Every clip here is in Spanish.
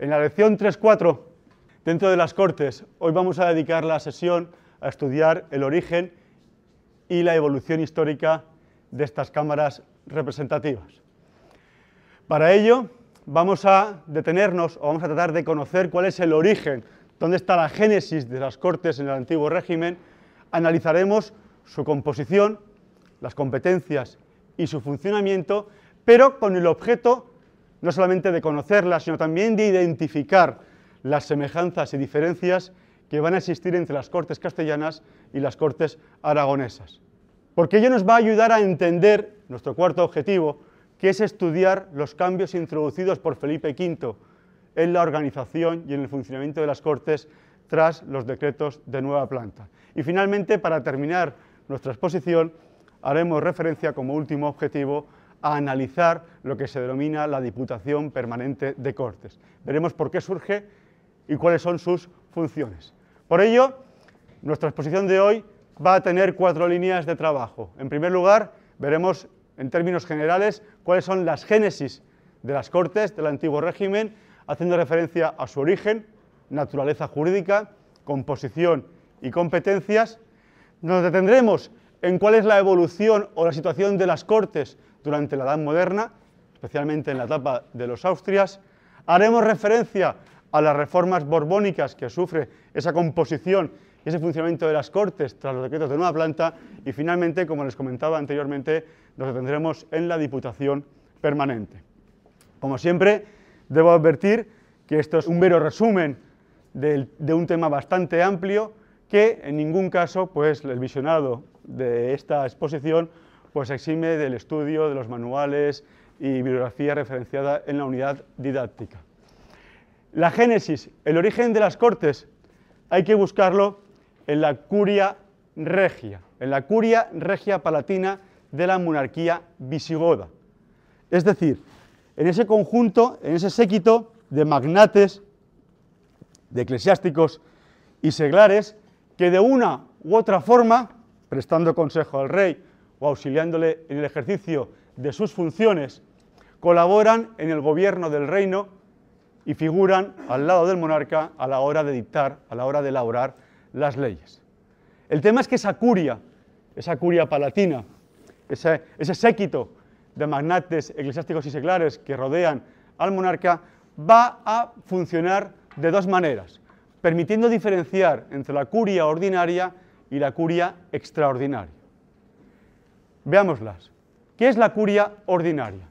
En la lección 3.4, dentro de las Cortes, hoy vamos a dedicar la sesión a estudiar el origen y la evolución histórica de estas cámaras representativas. Para ello, vamos a detenernos o vamos a tratar de conocer cuál es el origen, dónde está la génesis de las Cortes en el antiguo régimen, analizaremos su composición, las competencias y su funcionamiento, pero con el objeto no solamente de conocerlas, sino también de identificar las semejanzas y diferencias que van a existir entre las Cortes castellanas y las Cortes aragonesas. Porque ello nos va a ayudar a entender nuestro cuarto objetivo, que es estudiar los cambios introducidos por Felipe V en la organización y en el funcionamiento de las Cortes tras los decretos de nueva planta. Y finalmente, para terminar nuestra exposición, haremos referencia como último objetivo a analizar lo que se denomina la Diputación Permanente de Cortes. Veremos por qué surge y cuáles son sus funciones. Por ello, nuestra exposición de hoy va a tener cuatro líneas de trabajo. En primer lugar, veremos en términos generales cuáles son las génesis de las Cortes del antiguo régimen, haciendo referencia a su origen, naturaleza jurídica, composición y competencias. Nos detendremos en cuál es la evolución o la situación de las Cortes durante la Edad Moderna, especialmente en la etapa de los Austrias. Haremos referencia a las reformas borbónicas que sufre esa composición y ese funcionamiento de las Cortes tras los decretos de nueva planta y finalmente, como les comentaba anteriormente, nos detendremos en la Diputación Permanente. Como siempre, debo advertir que esto es un mero resumen de, de un tema bastante amplio que en ningún caso pues, el visionado de esta exposición pues exime del estudio de los manuales y bibliografía referenciada en la unidad didáctica. La génesis, el origen de las cortes, hay que buscarlo en la curia regia, en la curia regia palatina de la monarquía visigoda. Es decir, en ese conjunto, en ese séquito de magnates, de eclesiásticos y seglares que de una u otra forma, prestando consejo al rey o auxiliándole en el ejercicio de sus funciones, colaboran en el gobierno del reino y figuran al lado del monarca a la hora de dictar, a la hora de elaborar las leyes. El tema es que esa curia, esa curia palatina, ese, ese séquito de magnates eclesiásticos y seglares que rodean al monarca, va a funcionar de dos maneras, permitiendo diferenciar entre la curia ordinaria y la curia extraordinaria. Veámoslas. ¿Qué es la curia ordinaria?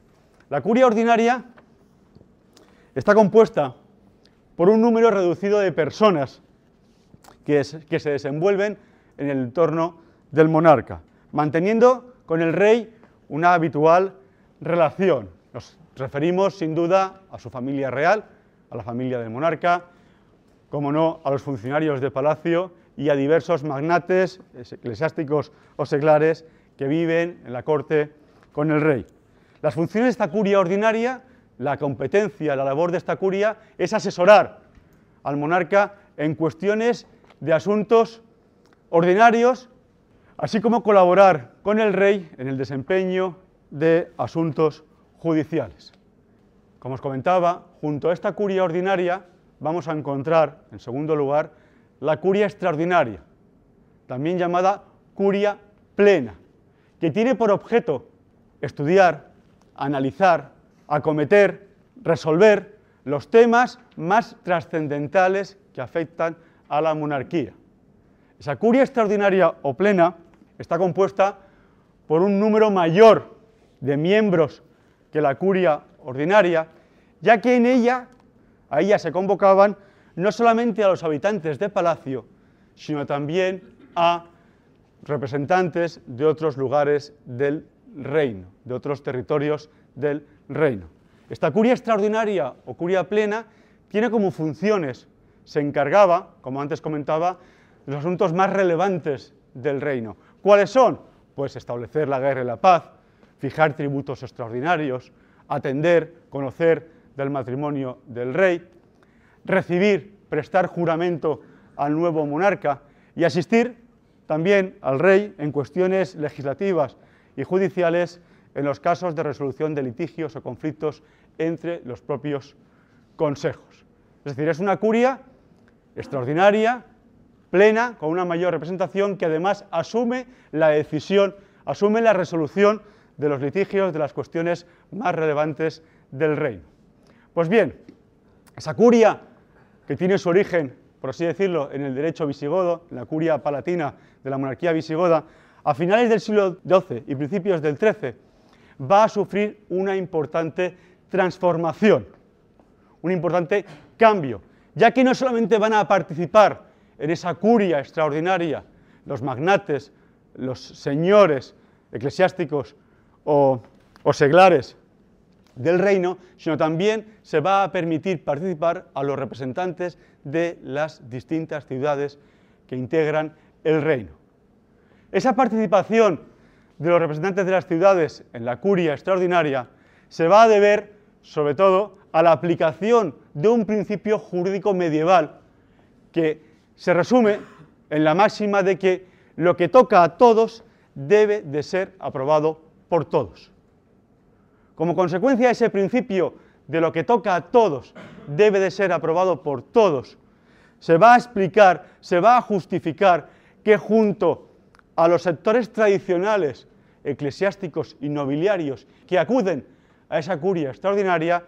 La curia ordinaria está compuesta por un número reducido de personas que, se desenvuelven en el entorno del monarca, manteniendo con el rey una habitual relación. Nos referimos sin duda a su familia real, a la familia del monarca, como no a los funcionarios de palacio y a diversos magnates eclesiásticos o seglares que viven en la corte con el rey. Las funciones de esta curia ordinaria, la competencia, la labor de esta curia es asesorar al monarca en cuestiones de asuntos ordinarios, así como colaborar con el rey en el desempeño de asuntos judiciales. Como os comentaba, junto a esta curia ordinaria vamos a encontrar, en segundo lugar, la curia extraordinaria, también llamada curia plena que tiene por objeto estudiar, analizar, acometer, resolver los temas más trascendentales que afectan a la monarquía. Esa curia extraordinaria o plena está compuesta por un número mayor de miembros que la curia ordinaria, ya que en ella, a ella se convocaban no solamente a los habitantes de palacio, sino también a representantes de otros lugares del reino, de otros territorios del reino. Esta curia extraordinaria o curia plena tiene como funciones, se encargaba, como antes comentaba, de los asuntos más relevantes del reino. ¿Cuáles son? Pues establecer la guerra y la paz, fijar tributos extraordinarios, atender, conocer del matrimonio del rey, recibir, prestar juramento al nuevo monarca y asistir también al rey en cuestiones legislativas y judiciales en los casos de resolución de litigios o conflictos entre los propios consejos. Es decir, es una curia extraordinaria, plena, con una mayor representación que además asume la decisión, asume la resolución de los litigios, de las cuestiones más relevantes del reino. Pues bien, esa curia que tiene su origen, por así decirlo, en el derecho visigodo, en la curia palatina de la monarquía visigoda, a finales del siglo XII y principios del XIII, va a sufrir una importante transformación, un importante cambio, ya que no solamente van a participar en esa curia extraordinaria los magnates, los señores eclesiásticos o, seglares del reino, sino también se va a permitir participar a los representantes de las distintas ciudades que integran el reino. Esa participación de los representantes de las ciudades en la curia extraordinaria se va a deber, sobre todo, a la aplicación de un principio jurídico medieval que se resume en la máxima de que lo que toca a todos debe de ser aprobado por todos. Como consecuencia ese principio de lo que toca a todos debe de ser aprobado por todos, se va a explicar, se va a justificar que junto a los sectores tradicionales, eclesiásticos y nobiliarios que acuden a esa curia extraordinaria,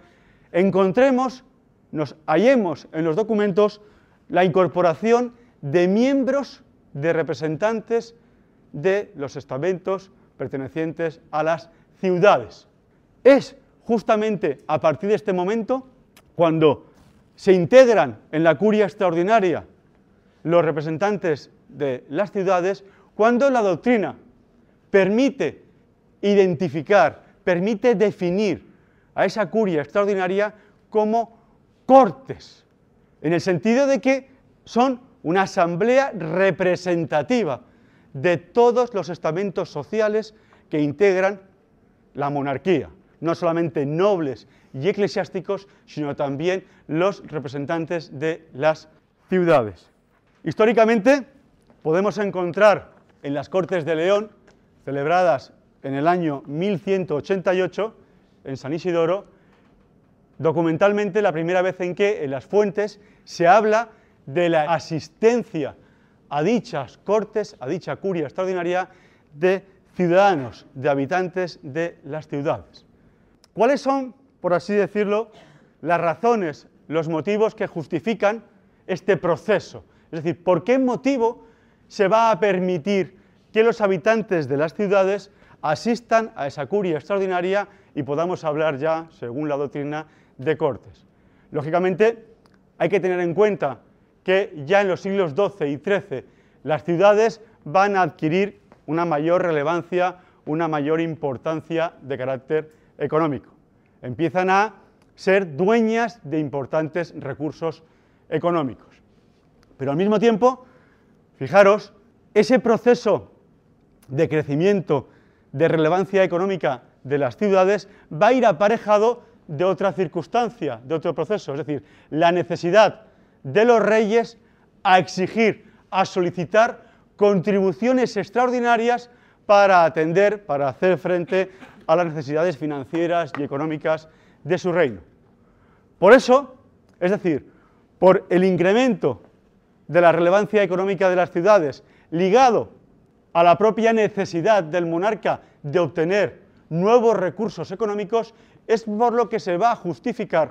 encontremos, nos hallemos en los documentos la incorporación de miembros, de representantes de los estamentos pertenecientes a las ciudades. Es justamente a partir de este momento cuando se integran en la curia extraordinaria los representantes de las ciudades, cuando la doctrina permite identificar, permite definir a esa curia extraordinaria como cortes, en el sentido de que son una asamblea representativa de todos los estamentos sociales que integran la monarquía, no solamente nobles y eclesiásticos, sino también los representantes de las ciudades. Históricamente podemos encontrar en las Cortes de León, celebradas en el año 1188, en San Isidoro, documentalmente la primera vez en que en las fuentes se habla de la asistencia a dichas cortes, a dicha curia extraordinaria de ciudadanos, de habitantes de las ciudades. ¿Cuáles son, por así decirlo, las razones, los motivos que justifican este proceso? Es decir, ¿por qué motivo se va a permitir que los habitantes de las ciudades asistan a esa curia extraordinaria y podamos hablar ya, según la doctrina, de cortes. Lógicamente, hay que tener en cuenta que ya en los siglos XII y XIII las ciudades van a adquirir una mayor relevancia, una mayor importancia de carácter económico. Empiezan a ser dueñas de importantes recursos económicos. Pero al mismo tiempo, fijaros, ese proceso de crecimiento, de relevancia económica de las ciudades va a ir aparejado de otra circunstancia, de otro proceso, es decir, la necesidad de los reyes a exigir, a solicitar contribuciones extraordinarias para atender, para hacer frente a las necesidades financieras y económicas de su reino. Por eso, es decir, por el incremento de la relevancia económica de las ciudades, ligado a la propia necesidad del monarca de obtener nuevos recursos económicos, es por lo que se va a justificar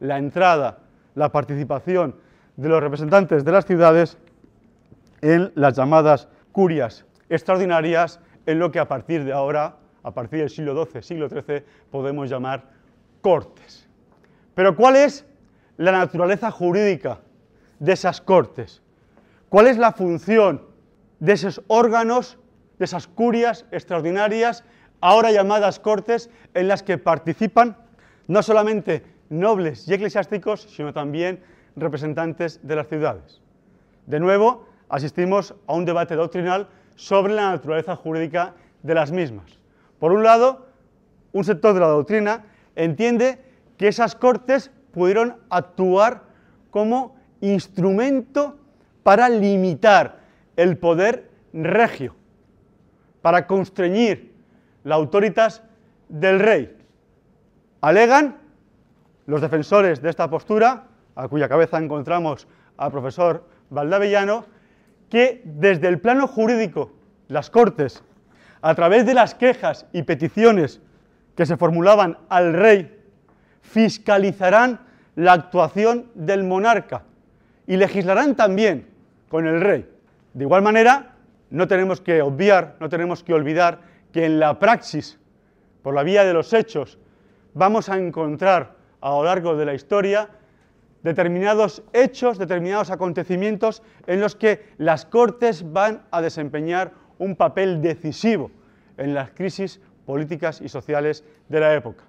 la entrada, la participación de los representantes de las ciudades en las llamadas curias extraordinarias, en lo que a partir de ahora, a partir del siglo XII, siglo XIII, podemos llamar cortes. Pero ¿cuál es la naturaleza jurídica de esas cortes? ¿Cuál es la función de esos órganos, de esas curias extraordinarias ahora llamadas cortes, en las que participan no solamente nobles y eclesiásticos, sino también representantes de las ciudades. De nuevo, asistimos a un debate doctrinal sobre la naturaleza jurídica de las mismas. Por un lado, un sector de la doctrina entiende que esas cortes pudieron actuar como instrumento para limitar el poder regio, para constreñir la autoritas del rey. Alegan los defensores de esta postura, a cuya cabeza encontramos al profesor Valdavellano, que desde el plano jurídico las Cortes, a través de las quejas y peticiones que se formulaban al rey, fiscalizarán la actuación del monarca y legislarán también con el rey. De igual manera, no tenemos que obviar, no tenemos que olvidar que en la praxis, por la vía de los hechos, vamos a encontrar a lo largo de la historia determinados hechos, determinados acontecimientos en los que las Cortes van a desempeñar un papel decisivo en las crisis políticas y sociales de la época.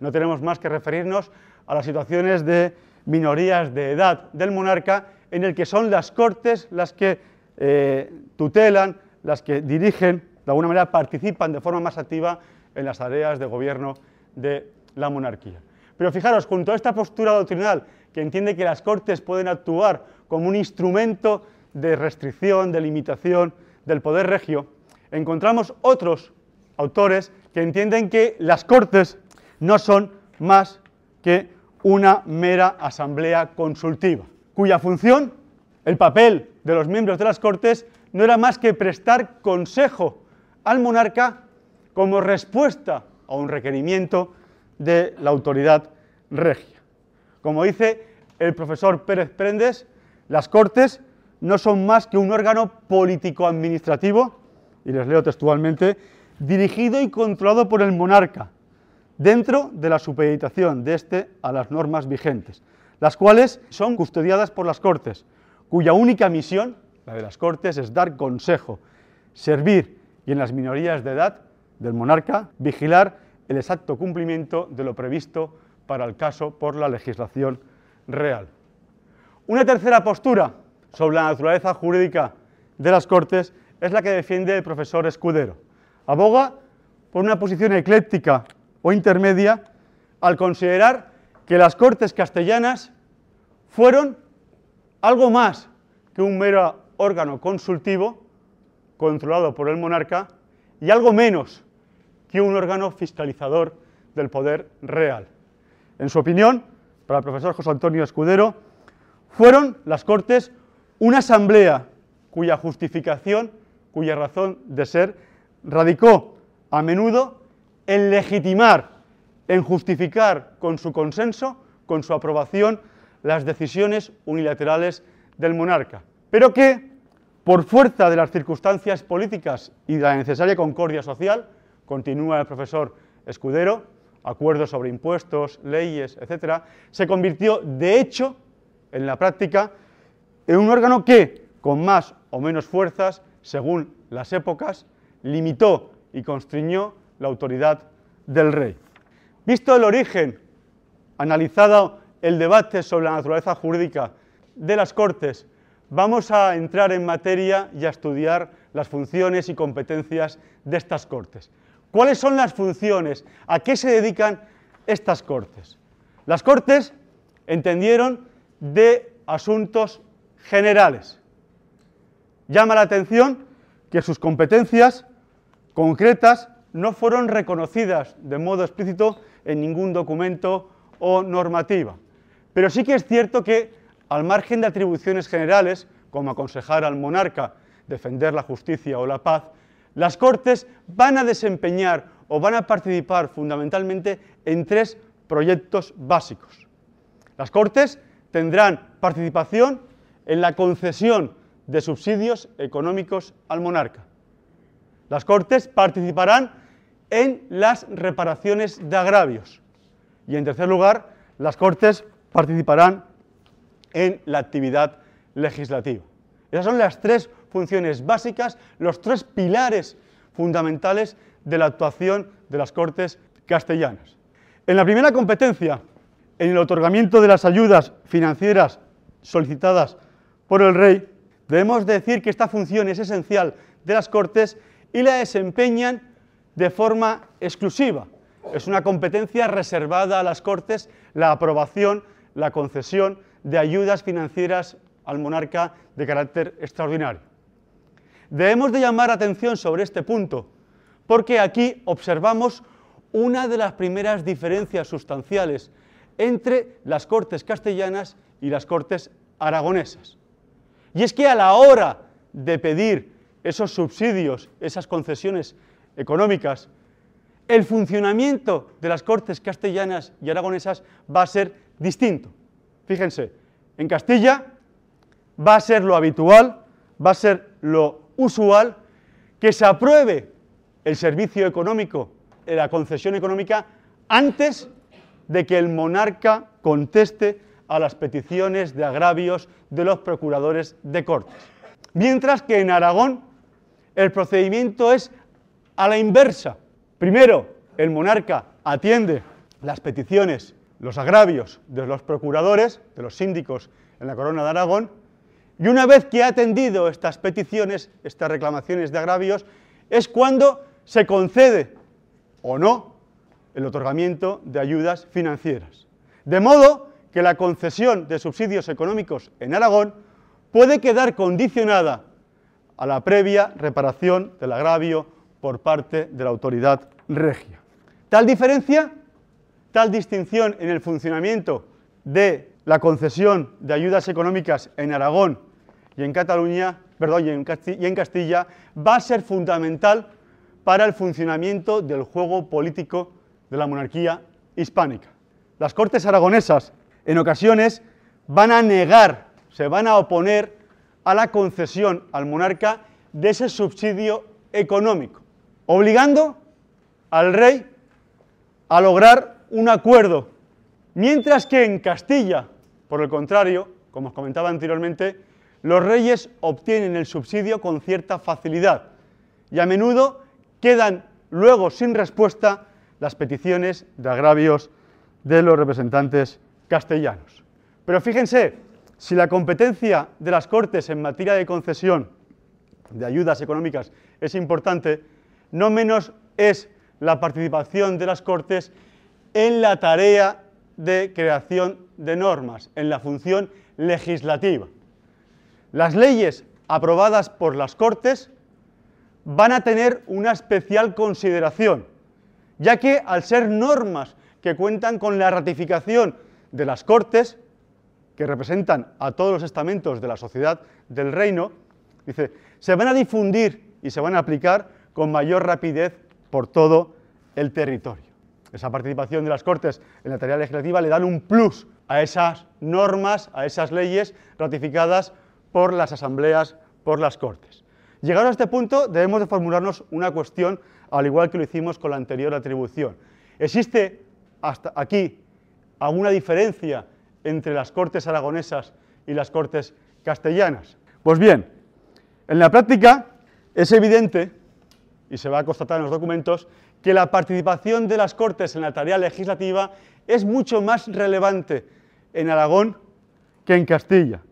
No tenemos más que referirnos a las situaciones de minorías de edad del monarca en el que son las Cortes las que eh, tutelan, las que dirigen, de alguna manera participan de forma más activa en las tareas de gobierno de la monarquía. Pero fijaros, junto a esta postura doctrinal que entiende que las Cortes pueden actuar como un instrumento de restricción, de limitación del poder regio, encontramos otros autores que entienden que las Cortes no son más que una mera asamblea consultiva, cuya función, el papel de los miembros de las Cortes, no era más que prestar consejo al monarca como respuesta a un requerimiento de la autoridad regia. Como dice el profesor Pérez Prendes, las Cortes no son más que un órgano político-administrativo, y les leo textualmente, dirigido y controlado por el monarca, dentro de la supeditación de éste a las normas vigentes, las cuales son custodiadas por las Cortes, cuya única misión, la de las Cortes, es dar consejo, servir y en las minorías de edad del monarca vigilar el exacto cumplimiento de lo previsto para el caso por la legislación real. Una tercera postura sobre la naturaleza jurídica de las Cortes es la que defiende el profesor Escudero. Aboga por una posición ecléctica o intermedia al considerar que las Cortes castellanas fueron algo más que un mero órgano consultivo controlado por el monarca y algo menos que un órgano fiscalizador del poder real. En su opinión, para el profesor José Antonio Escudero, fueron las Cortes una asamblea cuya justificación, cuya razón de ser, radicó a menudo en legitimar, en justificar con su consenso, con su aprobación, las decisiones unilaterales del monarca, pero que, por fuerza de las circunstancias políticas y de la necesaria concordia social, continúa el profesor Escudero, acuerdos sobre impuestos, leyes, etcétera, se convirtió de hecho, en la práctica, en un órgano que, con más o menos fuerzas, según las épocas, limitó y constriñó la autoridad del rey. Visto el origen, analizado el debate sobre la naturaleza jurídica de las Cortes, vamos a entrar en materia y a estudiar las funciones y competencias de estas Cortes. ¿Cuáles son las funciones? ¿A qué se dedican estas Cortes? Las Cortes entendieron de asuntos generales. Llama la atención que sus competencias concretas no fueron reconocidas de modo explícito en ningún documento o normativa. Pero sí que es cierto que, al margen de atribuciones generales, como aconsejar al monarca, defender la justicia o la paz, las Cortes van a desempeñar o van a participar fundamentalmente en tres proyectos básicos. Las Cortes tendrán participación en la concesión de subsidios económicos al monarca. Las Cortes participarán en las reparaciones de agravios. Y en tercer lugar, las Cortes participarán en la actividad legislativa. Esas son las tres funciones básicas, los tres pilares fundamentales de la actuación de las Cortes castellanas. En la primera competencia, en el otorgamiento de las ayudas financieras solicitadas por el rey, debemos decir que esta función es esencial de las Cortes y la desempeñan de forma exclusiva. Es una competencia reservada a las Cortes la aprobación, la concesión de ayudas financieras al monarca de carácter extraordinario. Debemos de llamar atención sobre este punto, porque aquí observamos una de las primeras diferencias sustanciales entre las Cortes castellanas y las Cortes aragonesas. Y es que a la hora de pedir esos subsidios, esas concesiones económicas, el funcionamiento de las Cortes castellanas y aragonesas va a ser distinto. Fíjense, en Castilla va a ser lo habitual, va a ser lo usual que se apruebe el servicio económico, la concesión económica, antes de que el monarca conteste a las peticiones de agravios de los procuradores de cortes. Mientras que en Aragón el procedimiento es a la inversa. Primero, el monarca atiende las peticiones, los agravios de los procuradores, de los síndicos en la corona de Aragón, y una vez que ha atendido estas peticiones, estas reclamaciones de agravios, es cuando se concede o no el otorgamiento de ayudas financieras. De modo que la concesión de subsidios económicos en Aragón puede quedar condicionada a la previa reparación del agravio por parte de la autoridad regia. Tal diferencia, tal distinción en el funcionamiento de la concesión de ayudas económicas en Aragón y en Cataluña, perdón, y en, Castilla, va a ser fundamental para el funcionamiento del juego político de la monarquía hispánica. Las Cortes aragonesas en ocasiones van a negar, se van a oponer a la concesión al monarca de ese subsidio económico, obligando al rey a lograr un acuerdo, mientras que en Castilla, por el contrario, como os comentaba anteriormente, los reyes obtienen el subsidio con cierta facilidad y a menudo quedan luego sin respuesta las peticiones de agravios de los representantes castellanos. Pero fíjense, si la competencia de las Cortes en materia de concesión de ayudas económicas es importante, no menos es la participación de las Cortes en la tarea de creación de normas, en la función legislativa. Las leyes aprobadas por las Cortes van a tener una especial consideración, ya que al ser normas que cuentan con la ratificación de las Cortes, que representan a todos los estamentos de la sociedad del reino, dice, se van a difundir y se van a aplicar con mayor rapidez por todo el territorio. Esa participación de las Cortes en la tarea legislativa le dan un plus a esas normas, a esas leyes ratificadas por las asambleas, por las Cortes. Llegado a este punto, debemos de formularnos una cuestión, al igual que lo hicimos con la anterior atribución. ¿Existe hasta aquí alguna diferencia entre las Cortes aragonesas y las Cortes castellanas? Pues bien, en la práctica es evidente, y se va a constatar en los documentos, que la participación de las Cortes en la tarea legislativa es mucho más relevante en Aragón que en Castilla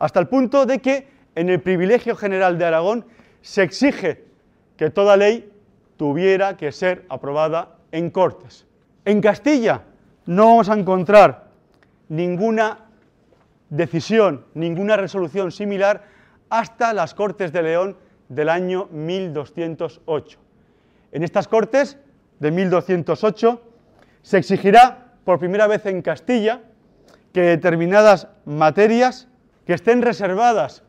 hasta el punto de que en el privilegio general de Aragón se exige que toda ley tuviera que ser aprobada en Cortes. En Castilla no vamos a encontrar ninguna decisión, ninguna resolución similar hasta las Cortes de León del año 1208. En estas Cortes de 1208 se exigirá por primera vez en Castilla que determinadas materias que estén reservadas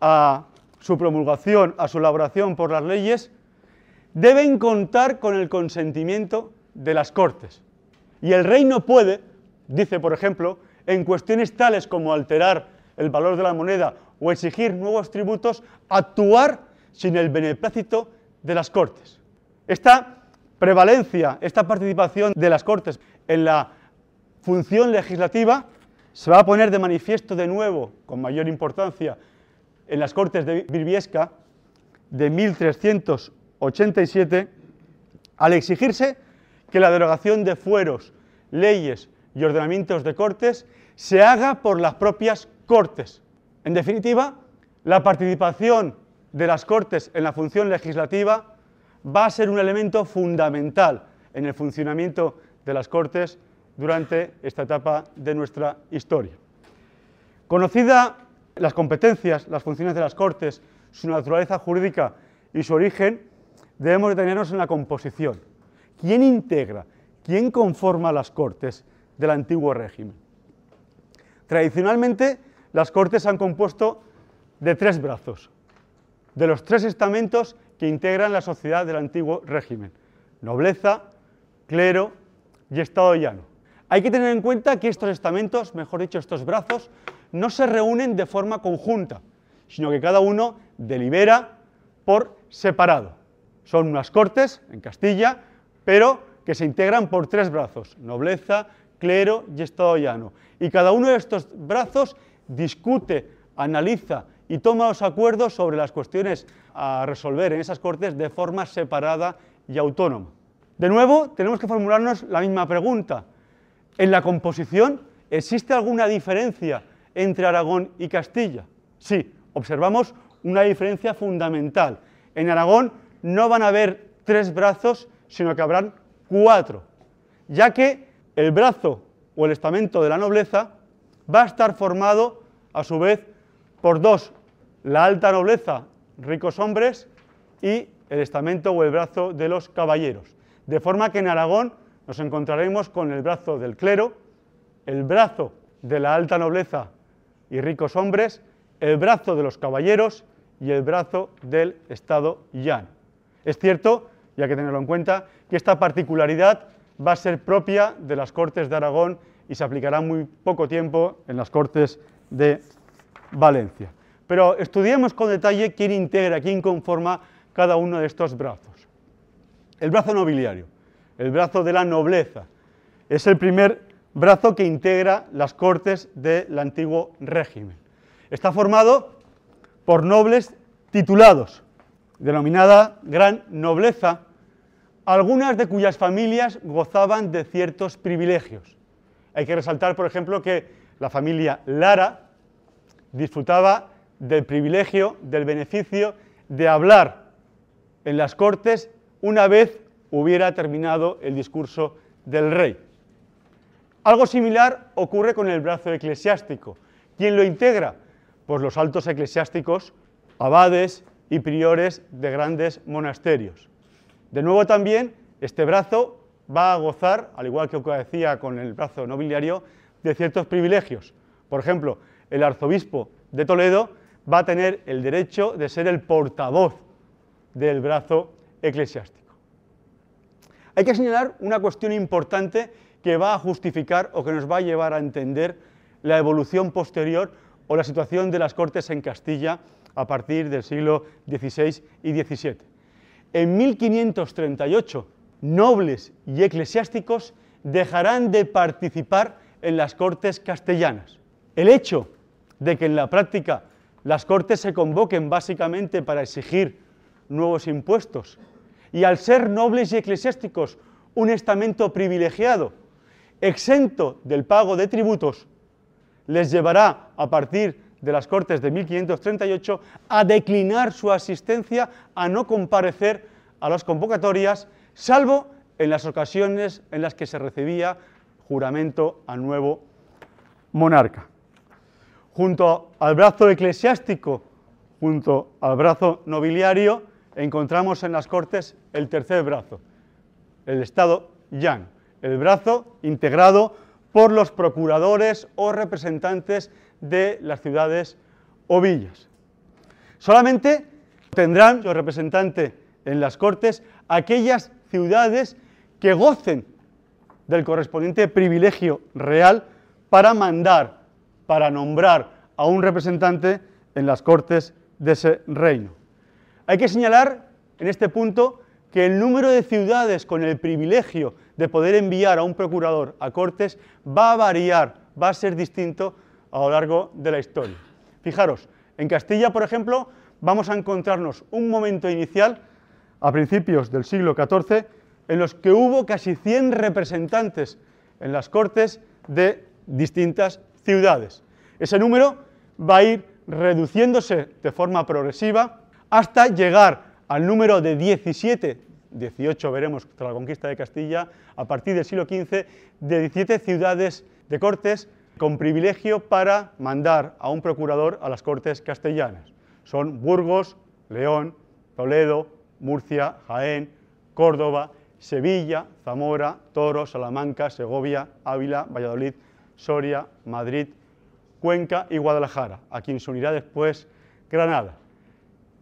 a su promulgación, a su elaboración por las leyes, deben contar con el consentimiento de las Cortes. Y el rey no puede, dice por ejemplo, en cuestiones tales como alterar el valor de la moneda o exigir nuevos tributos, actuar sin el beneplácito de las Cortes. Esta prevalencia, esta participación de las Cortes en la función legislativa se va a poner de manifiesto de nuevo, con mayor importancia, en las Cortes de Birbiesca de 1387, al exigirse que la derogación de fueros, leyes y ordenamientos de Cortes se haga por las propias Cortes. En definitiva, la participación de las Cortes en la función legislativa va a ser un elemento fundamental en el funcionamiento de las Cortes durante esta etapa de nuestra historia. Conocida las competencias, las funciones de las Cortes, su naturaleza jurídica y su origen, debemos detenernos en la composición. ¿Quién integra, quién conforma las cortes del antiguo régimen? Tradicionalmente, las cortes han compuesto de tres brazos, de los tres estamentos que integran la sociedad del antiguo régimen, nobleza, clero y estado llano. Hay que tener en cuenta que estos estamentos, mejor dicho, estos brazos, no se reúnen de forma conjunta, sino que cada uno delibera por separado. Son unas cortes en Castilla, pero que se integran por tres brazos, nobleza, clero y estado llano. Y cada uno de estos brazos discute, analiza y toma los acuerdos sobre las cuestiones a resolver en esas cortes de forma separada y autónoma. De nuevo, tenemos que formularnos la misma pregunta. ¿En la composición existe alguna diferencia entre Aragón y Castilla? Sí, observamos una diferencia fundamental. En Aragón no van a haber tres brazos, sino que habrán cuatro, ya que el brazo o el estamento de la nobleza va a estar formado, a su vez, por dos, la alta nobleza, ricos hombres, y el estamento o el brazo de los caballeros. De forma que en Aragón nos encontraremos con el brazo del clero, el brazo de la alta nobleza y ricos hombres, el brazo de los caballeros y el brazo del Estado llano. Es cierto, y hay que tenerlo en cuenta, que esta particularidad va a ser propia de las Cortes de Aragón y se aplicará muy poco tiempo en las Cortes de Valencia. Pero estudiemos con detalle quién integra, quién conforma cada uno de estos brazos. El brazo nobiliario el brazo de la nobleza. Es el primer brazo que integra las cortes del antiguo régimen. Está formado por nobles titulados, denominada gran nobleza, algunas de cuyas familias gozaban de ciertos privilegios. Hay que resaltar, por ejemplo, que la familia Lara disfrutaba del privilegio, del beneficio de hablar en las cortes una vez hubiera terminado el discurso del rey. Algo similar ocurre con el brazo eclesiástico. ¿Quién lo integra? Pues los altos eclesiásticos, abades y priores de grandes monasterios. De nuevo también, este brazo va a gozar, al igual que decía con el brazo nobiliario, de ciertos privilegios. Por ejemplo, el arzobispo de Toledo va a tener el derecho de ser el portavoz del brazo eclesiástico. Hay que señalar una cuestión importante que va a justificar o que nos va a llevar a entender la evolución posterior o la situación de las Cortes en Castilla a partir del siglo XVI y XVII. En 1538, nobles y eclesiásticos dejarán de participar en las Cortes castellanas. El hecho de que en la práctica las Cortes se convoquen básicamente para exigir nuevos impuestos y al ser nobles y eclesiásticos un estamento privilegiado, exento del pago de tributos, les llevará a partir de las Cortes de 1538 a declinar su asistencia, a no comparecer a las convocatorias, salvo en las ocasiones en las que se recibía juramento a nuevo monarca. Junto al brazo eclesiástico, junto al brazo nobiliario, encontramos en las Cortes el tercer brazo, el Estado llano, el brazo integrado por los procuradores o representantes de las ciudades o villas. Solamente tendrán los representantes en las Cortes aquellas ciudades que gocen del correspondiente privilegio real para mandar, para nombrar a un representante en las Cortes de ese reino. Hay que señalar en este punto que el número de ciudades con el privilegio de poder enviar a un procurador a Cortes va a variar, va a ser distinto a lo largo de la historia. Fijaros, en Castilla, por ejemplo, vamos a encontrarnos un momento inicial, a principios del siglo XIV, en los que hubo casi 100 representantes en las Cortes de distintas ciudades. Ese número va a ir reduciéndose de forma progresiva hasta llegar al número de 17, 18 veremos tras la conquista de Castilla, a partir del siglo XV, de 17 ciudades de cortes con privilegio para mandar a un procurador a las cortes castellanas. Son Burgos, León, Toledo, Murcia, Jaén, Córdoba, Sevilla, Zamora, Toro, Salamanca, Segovia, Ávila, Valladolid, Soria, Madrid, Cuenca y Guadalajara, a quien se unirá después Granada.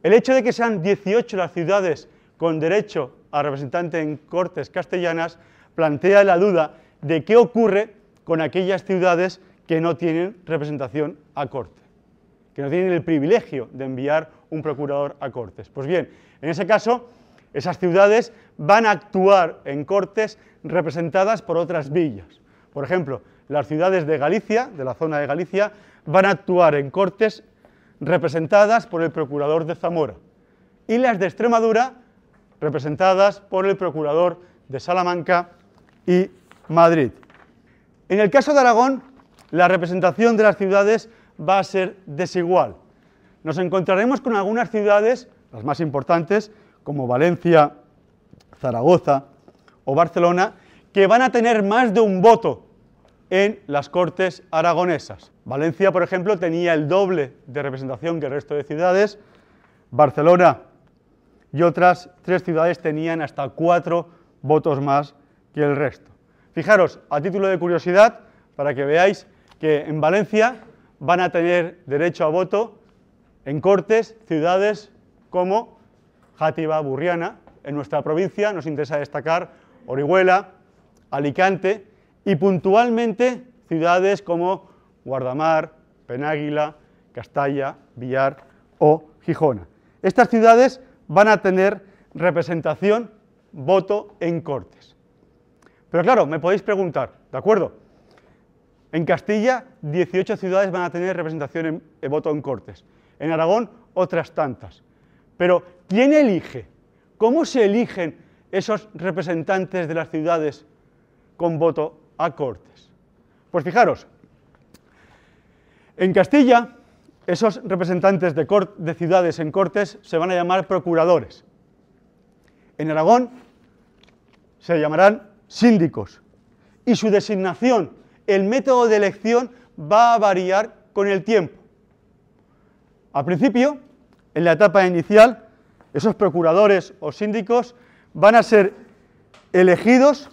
El hecho de que sean 18 las ciudades con derecho a representante en Cortes castellanas plantea la duda de qué ocurre con aquellas ciudades que no tienen representación a Corte, que no tienen el privilegio de enviar un procurador a Cortes. Pues bien, en ese caso, esas ciudades van a actuar en Cortes representadas por otras villas. Por ejemplo, las ciudades de Galicia, de la zona de Galicia, van a actuar en Cortes representadas por el procurador de Zamora y las de Extremadura representadas por el procurador de Salamanca y Madrid. En el caso de Aragón, la representación de las ciudades va a ser desigual. Nos encontraremos con algunas ciudades, las más importantes, como Valencia, Zaragoza o Barcelona, que van a tener más de un voto en las Cortes aragonesas. Valencia, por ejemplo, tenía el doble de representación que el resto de ciudades, Barcelona y otras tres ciudades tenían hasta cuatro votos más que el resto. Fijaros, a título de curiosidad, para que veáis que en Valencia van a tener derecho a voto en Cortes ciudades como Játiva, Burriana, en nuestra provincia nos interesa destacar Orihuela, Alicante y puntualmente ciudades como Guardamar, Penáguila, Castalla, Villar o Gijona. Estas ciudades van a tener representación, voto en Cortes. Pero claro, me podéis preguntar, ¿de acuerdo? En Castilla, 18 ciudades van a tener representación en, voto en Cortes. En Aragón, otras tantas. Pero, ¿quién elige? ¿Cómo se eligen esos representantes de las ciudades con voto a Cortes? Pues fijaros, en Castilla, esos representantes de, de, ciudades en Cortes se van a llamar procuradores. En Aragón se llamarán síndicos. Y su designación, el método de elección, va a variar con el tiempo. Al principio, en la etapa inicial, esos procuradores o síndicos van a ser elegidos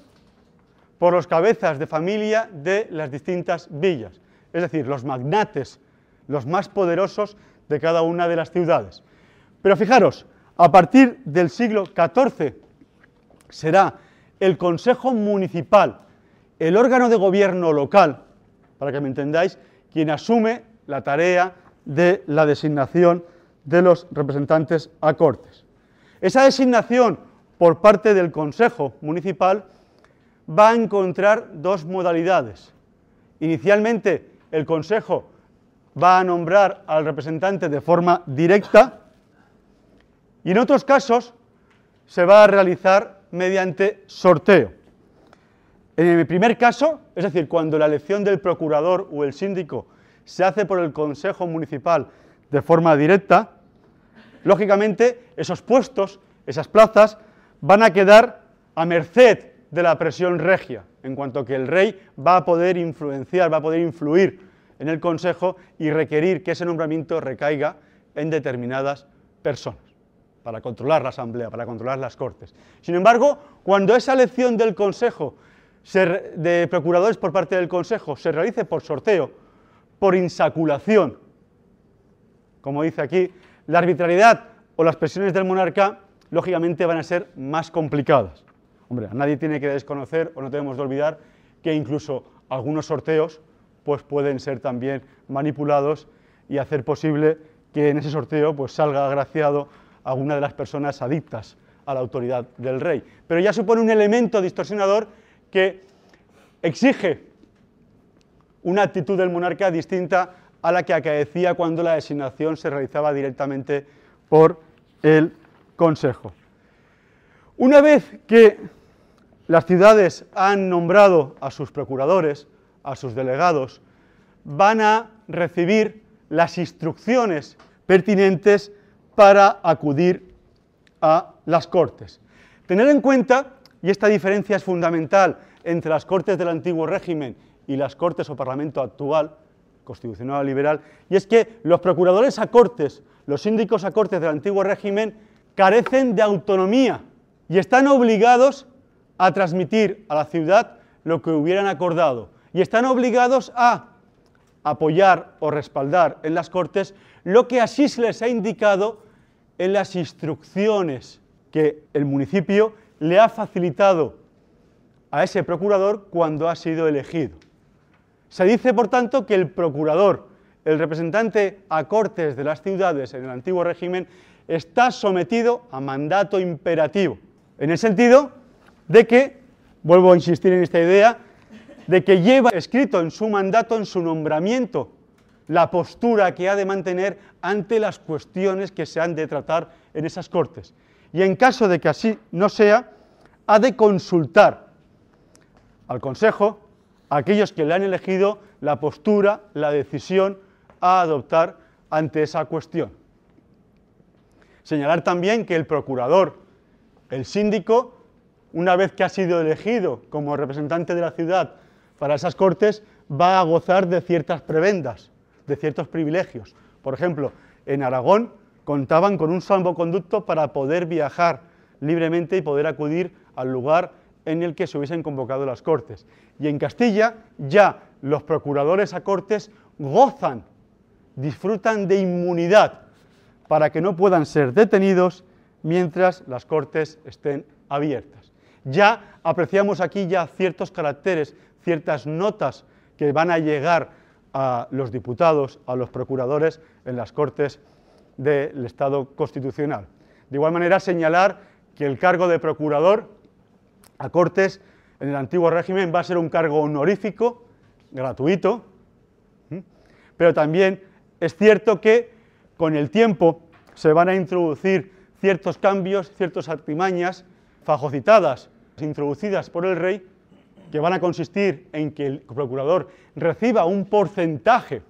por los cabezas de familia de las distintas villas, es decir, los magnates, los más poderosos de cada una de las ciudades. Pero fijaros, a partir del siglo XIV será el Consejo Municipal, el órgano de gobierno local, para que me entendáis, quien asume la tarea de la designación de los representantes a Cortes. Esa designación por parte del Consejo Municipal va a encontrar dos modalidades. Inicialmente, el Consejo va a nombrar al representante de forma directa y en otros casos se va a realizar mediante sorteo. En el primer caso, es decir, cuando la elección del procurador o el síndico se hace por el Consejo Municipal de forma directa, lógicamente esos puestos, esas plazas, van a quedar a merced de la presión regia, en cuanto que el rey va a poder influenciar, va a poder influir en el Consejo y requerir que ese nombramiento recaiga en determinadas personas, para controlar la Asamblea, para controlar las Cortes. Sin embargo, cuando esa elección del Consejo, de procuradores por parte del Consejo, se realice por sorteo, por insaculación, como dice aquí, la arbitrariedad o las presiones del monarca, lógicamente, van a ser más complicadas. Hombre, nadie tiene que desconocer o no tenemos de olvidar que incluso algunos sorteos pues pueden ser también manipulados y hacer posible que en ese sorteo pues salga agraciado alguna de las personas adictas a la autoridad del rey. Pero ya supone un elemento distorsionador que exige una actitud del monarca distinta a la que acaecía cuando la designación se realizaba directamente por el Consejo. Una vez que las ciudades han nombrado a sus procuradores, a sus delegados, van a recibir las instrucciones pertinentes para acudir a las Cortes. Tener en cuenta, y esta diferencia es fundamental entre las Cortes del antiguo régimen y las Cortes o Parlamento actual, constitucional o liberal, y es que los procuradores a Cortes, los síndicos a Cortes del antiguo régimen, carecen de autonomía y están obligados a transmitir a la ciudad lo que hubieran acordado y están obligados a apoyar o respaldar en las Cortes lo que así se les ha indicado en las instrucciones que el municipio le ha facilitado a ese procurador cuando ha sido elegido. Se dice, por tanto, que el procurador, el representante a cortes de las ciudades en el antiguo régimen, está sometido a mandato imperativo, en el sentido de que, vuelvo a insistir en esta idea, de que lleva escrito en su mandato, en su nombramiento, la postura que ha de mantener ante las cuestiones que se han de tratar en esas cortes. Y en caso de que así no sea, ha de consultar al Consejo, a aquellos que le han elegido, la postura, la decisión a adoptar ante esa cuestión. Señalar también que el procurador, el síndico, una vez que ha sido elegido como representante de la ciudad para esas cortes, va a gozar de ciertas prebendas, de ciertos privilegios. Por ejemplo, en Aragón contaban con un salvoconducto para poder viajar libremente y poder acudir al lugar en el que se hubiesen convocado las cortes. Y en Castilla ya los procuradores a cortes gozan, disfrutan de inmunidad para que no puedan ser detenidos mientras las cortes estén abiertas. Ya apreciamos aquí ya ciertos caracteres, ciertas notas que van a llegar a los diputados, a los procuradores en las Cortes del Estado Constitucional. De igual manera, señalar que el cargo de procurador a Cortes en el antiguo régimen va a ser un cargo honorífico, gratuito, pero también es cierto que con el tiempo se van a introducir ciertos cambios, ciertas artimañas fagocitadas, introducidas por el rey, que van a consistir en que el procurador reciba un porcentaje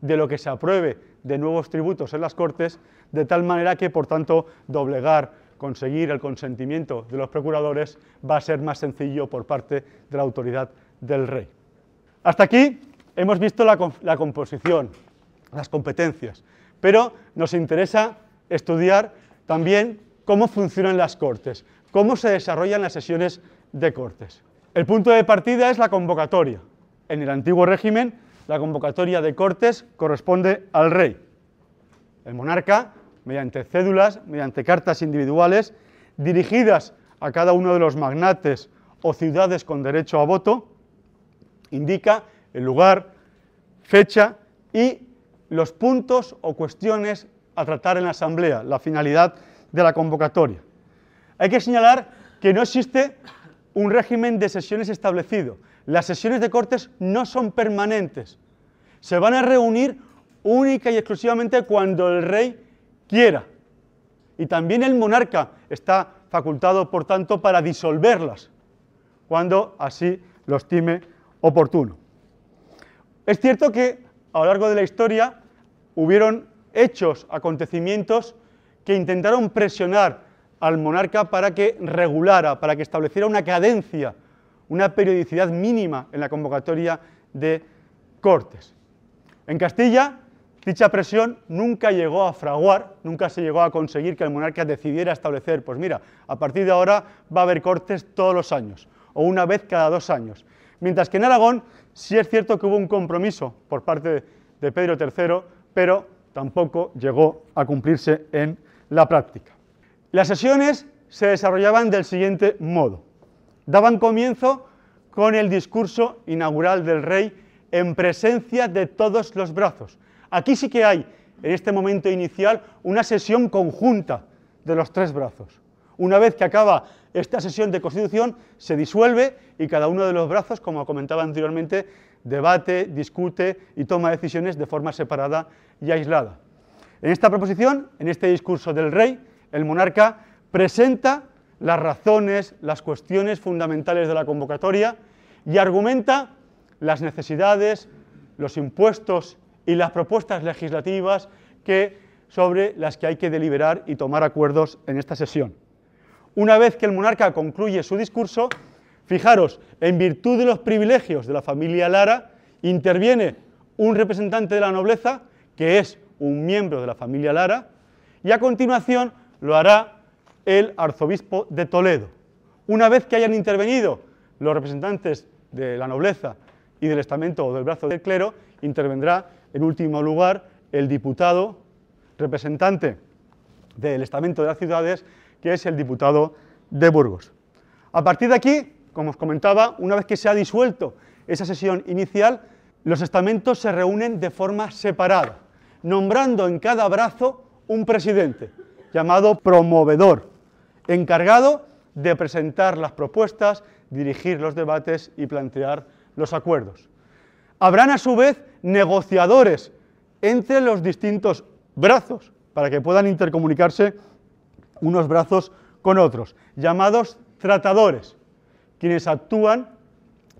de lo que se apruebe de nuevos tributos en las Cortes, de tal manera que, por tanto, doblegar, conseguir el consentimiento de los procuradores va a ser más sencillo por parte de la autoridad del rey. Hasta aquí hemos visto la, composición, las competencias, pero nos interesa estudiar también cómo funcionan las Cortes, cómo se desarrollan las sesiones de Cortes. El punto de partida es la convocatoria. En el antiguo régimen, la convocatoria de Cortes corresponde al rey. El monarca, mediante cédulas, mediante cartas individuales, dirigidas a cada uno de los magnates o ciudades con derecho a voto, indica el lugar, fecha y los puntos o cuestiones a tratar en la asamblea, la finalidad de la convocatoria. Hay que señalar que no existe un régimen de sesiones establecido. Las sesiones de Cortes no son permanentes. Se van a reunir única y exclusivamente cuando el rey quiera. Y también el monarca está facultado, por tanto, para disolverlas, cuando así lo estime oportuno. Es cierto que a lo largo de la historia hubieron hechos, acontecimientos que intentaron presionar al monarca para que regulara, para que estableciera una cadencia, una periodicidad mínima en la convocatoria de cortes. En Castilla, dicha presión nunca llegó a fraguar, nunca se llegó a conseguir que el monarca decidiera establecer, pues mira, a partir de ahora va a haber cortes todos los años, o una vez cada dos años. Mientras que en Aragón sí es cierto que hubo un compromiso por parte de Pedro III, pero tampoco llegó a cumplirse en la práctica. Las sesiones se desarrollaban del siguiente modo. Daban comienzo con el discurso inaugural del rey en presencia de todos los brazos. Aquí sí que hay, en este momento inicial, una sesión conjunta de los tres brazos. Una vez que acaba esta sesión de constitución, se disuelve y cada uno de los brazos, como comentaba anteriormente, debate, discute y toma decisiones de forma separada y aislada. En esta proposición, en este discurso del rey, el monarca presenta las razones, las cuestiones fundamentales de la convocatoria y argumenta las necesidades, los impuestos y las propuestas legislativas que, sobre las que hay que deliberar y tomar acuerdos en esta sesión. Una vez que el monarca concluye su discurso, fijaros, en virtud de los privilegios de la familia Lara, interviene un representante de la nobleza, que es un miembro de la familia Lara, y a continuación lo hará el arzobispo de Toledo. Una vez que hayan intervenido los representantes de la nobleza y del estamento o del brazo del clero, intervendrá en último lugar el diputado representante del estamento de las ciudades, que es el diputado de Burgos. A partir de aquí, como os comentaba, una vez que se ha disuelto esa sesión inicial, los estamentos se reúnen de forma separada, nombrando en cada brazo un presidente, llamado promovedor, encargado de presentar las propuestas, dirigir los debates y plantear los acuerdos. Habrán a su vez negociadores entre los distintos brazos para que puedan intercomunicarse unos brazos con otros, llamados tratadores, quienes actúan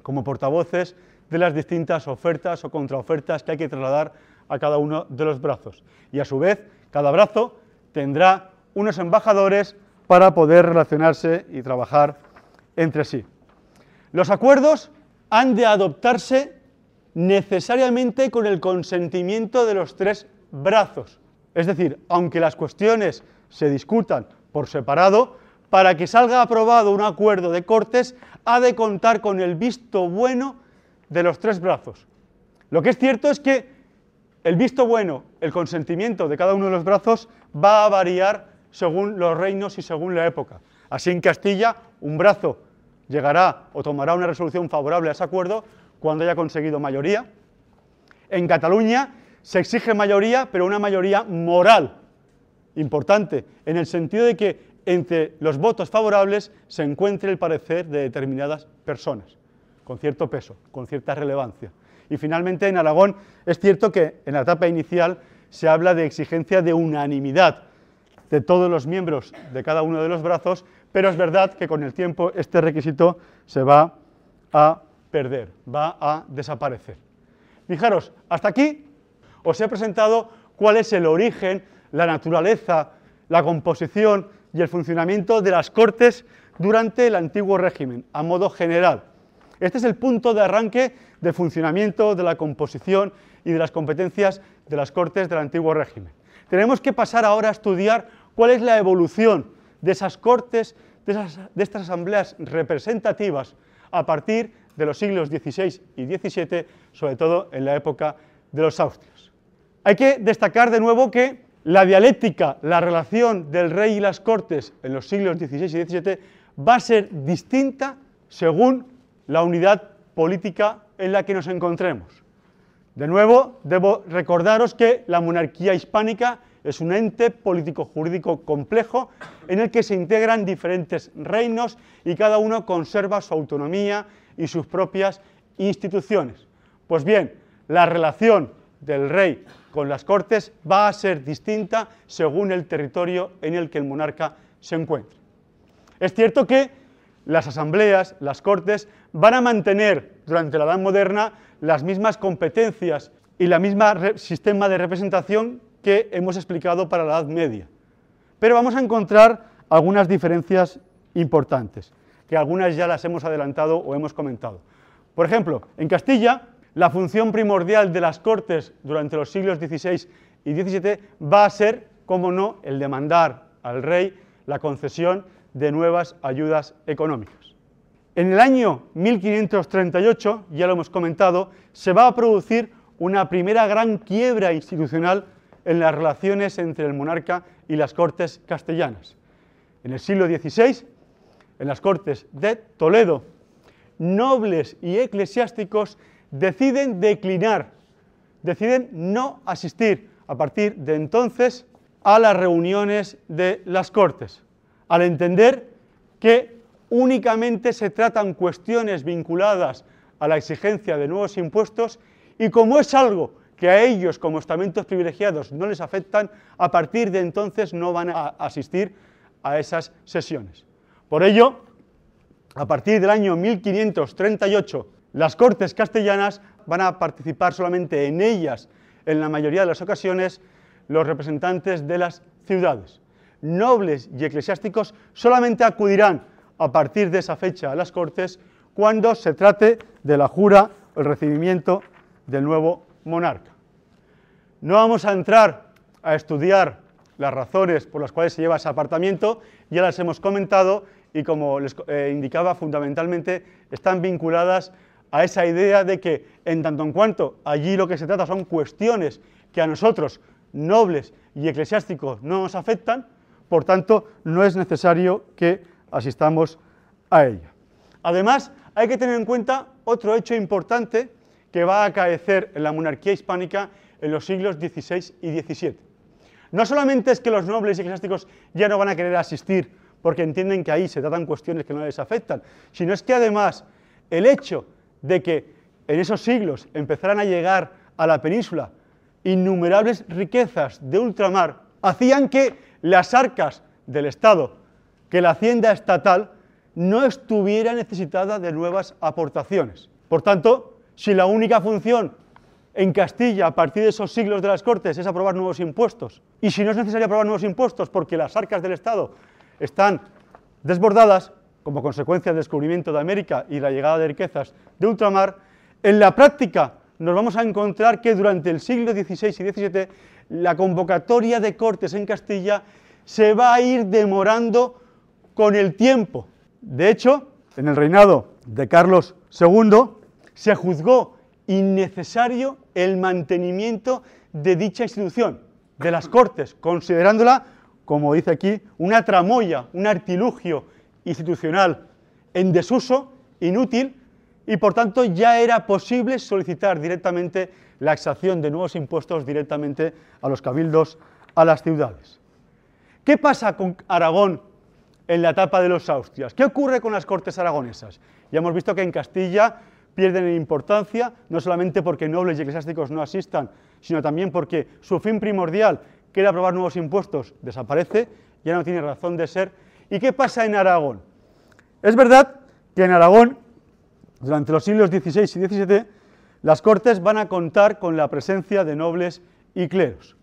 como portavoces de las distintas ofertas o contraofertas que hay que trasladar a cada uno de los brazos. Y a su vez, cada brazo tendrá unos embajadores para poder relacionarse y trabajar entre sí. Los acuerdos han de adoptarse necesariamente con el consentimiento de los tres brazos. Es decir, aunque las cuestiones se discutan por separado, para que salga aprobado un acuerdo de Cortes, ha de contar con el visto bueno de los tres brazos. Lo que es cierto es que el visto bueno, el consentimiento de cada uno de los brazos va a variar según los reinos y según la época. Así en Castilla, un brazo llegará o tomará una resolución favorable a ese acuerdo cuando haya conseguido mayoría. En Cataluña se exige mayoría, pero una mayoría moral, importante, en el sentido de que entre los votos favorables se encuentre el parecer de determinadas personas, con cierto peso, con cierta relevancia. Y finalmente en Aragón es cierto que en la etapa inicial se habla de exigencia de unanimidad de todos los miembros de cada uno de los brazos, pero es verdad que con el tiempo este requisito se va a perder, va a desaparecer. Fijaros, hasta aquí os he presentado cuál es el origen, la naturaleza, la composición y el funcionamiento de las Cortes durante el antiguo régimen, a modo general. Este es el punto de arranque de funcionamiento, de la composición y de las competencias de las Cortes del antiguo régimen. Tenemos que pasar ahora a estudiar cuál es la evolución de esas Cortes, de, de estas asambleas representativas a partir de los siglos XVI y XVII, sobre todo en la época de los Austrios. Hay que destacar de nuevo que la dialéctica, la relación del rey y las cortes en los siglos XVI y XVII va a ser distinta según la unidad política en la que nos encontremos. De nuevo, debo recordaros que la monarquía hispánica es un ente político-jurídico complejo en el que se integran diferentes reinos y cada uno conserva su autonomía y sus propias instituciones. Pues bien, la relación del rey con las Cortes va a ser distinta según el territorio en el que el monarca se encuentre. Es cierto que las asambleas, las Cortes, van a mantener durante la Edad Moderna las mismas competencias y el mismo sistema de representación que hemos explicado para la Edad Media. Pero vamos a encontrar algunas diferencias importantes, que algunas ya las hemos adelantado o hemos comentado. Por ejemplo, en Castilla la función primordial de las Cortes durante los siglos XVI y XVII va a ser, como no, el de mandar al rey la concesión de nuevas ayudas económicas. En el año 1538, ya lo hemos comentado, se va a producir una primera gran quiebra institucional en las relaciones entre el monarca y las Cortes castellanas. En el siglo XVI, en las Cortes de Toledo, nobles y eclesiásticos deciden declinar, deciden no asistir a partir de entonces a las reuniones de las Cortes, al entender que únicamente se tratan cuestiones vinculadas a la exigencia de nuevos impuestos y como es algo que a ellos como estamentos privilegiados no les afectan, a partir de entonces no van a asistir a esas sesiones. Por ello, a partir del año 1538 las Cortes castellanas van a participar solamente en ellas, en la mayoría de las ocasiones, los representantes de las ciudades. Nobles y eclesiásticos solamente acudirán a partir de esa fecha a las Cortes cuando se trate de la jura o el recibimiento del nuevo monarca. No vamos a entrar a estudiar las razones por las cuales se lleva ese apartamiento, ya las hemos comentado y como les eh, indicaba, fundamentalmente están vinculadas a esa idea de que en tanto en cuanto allí lo que se trata son cuestiones que a nosotros, nobles y eclesiásticos, no nos afectan, por tanto, no es necesario que asistamos a ella. Además, hay que tener en cuenta otro hecho importante que va a acaecer en la monarquía hispánica en los siglos XVI y XVII. No solamente es que los nobles y eclesiásticos ya no van a querer asistir porque entienden que ahí se tratan cuestiones que no les afectan, sino es que además el hecho de que en esos siglos empezaran a llegar a la península innumerables riquezas de ultramar, hacían que las arcas del Estado, que la hacienda estatal, no estuviera necesitada de nuevas aportaciones. Por tanto, si la única función en Castilla a partir de esos siglos de las Cortes es aprobar nuevos impuestos, y si no es necesario aprobar nuevos impuestos porque las arcas del Estado están desbordadas como consecuencia del descubrimiento de América y la llegada de riquezas de ultramar, en la práctica nos vamos a encontrar que durante el siglo XVI y XVII la convocatoria de cortes en Castilla se va a ir demorando con el tiempo. De hecho, en el reinado de Carlos II se juzgó innecesario el mantenimiento de dicha institución, de las Cortes, considerándola, como dice aquí, una tramoya, un artilugio institucional en desuso, inútil, y por tanto ya era posible solicitar directamente la exacción de nuevos impuestos directamente a los cabildos, a las ciudades. ¿Qué pasa con Aragón en la etapa de los Austrias? ¿Qué ocurre con las Cortes aragonesas? Ya hemos visto que en Castilla pierden en importancia, no solamente porque nobles y eclesiásticos no asistan, sino también porque su fin primordial, que era aprobar nuevos impuestos, desaparece, ya no tiene razón de ser. ¿Y qué pasa en Aragón? Es verdad que en Aragón, durante los siglos XVI y XVII, las Cortes van a contar con la presencia de nobles y cleros.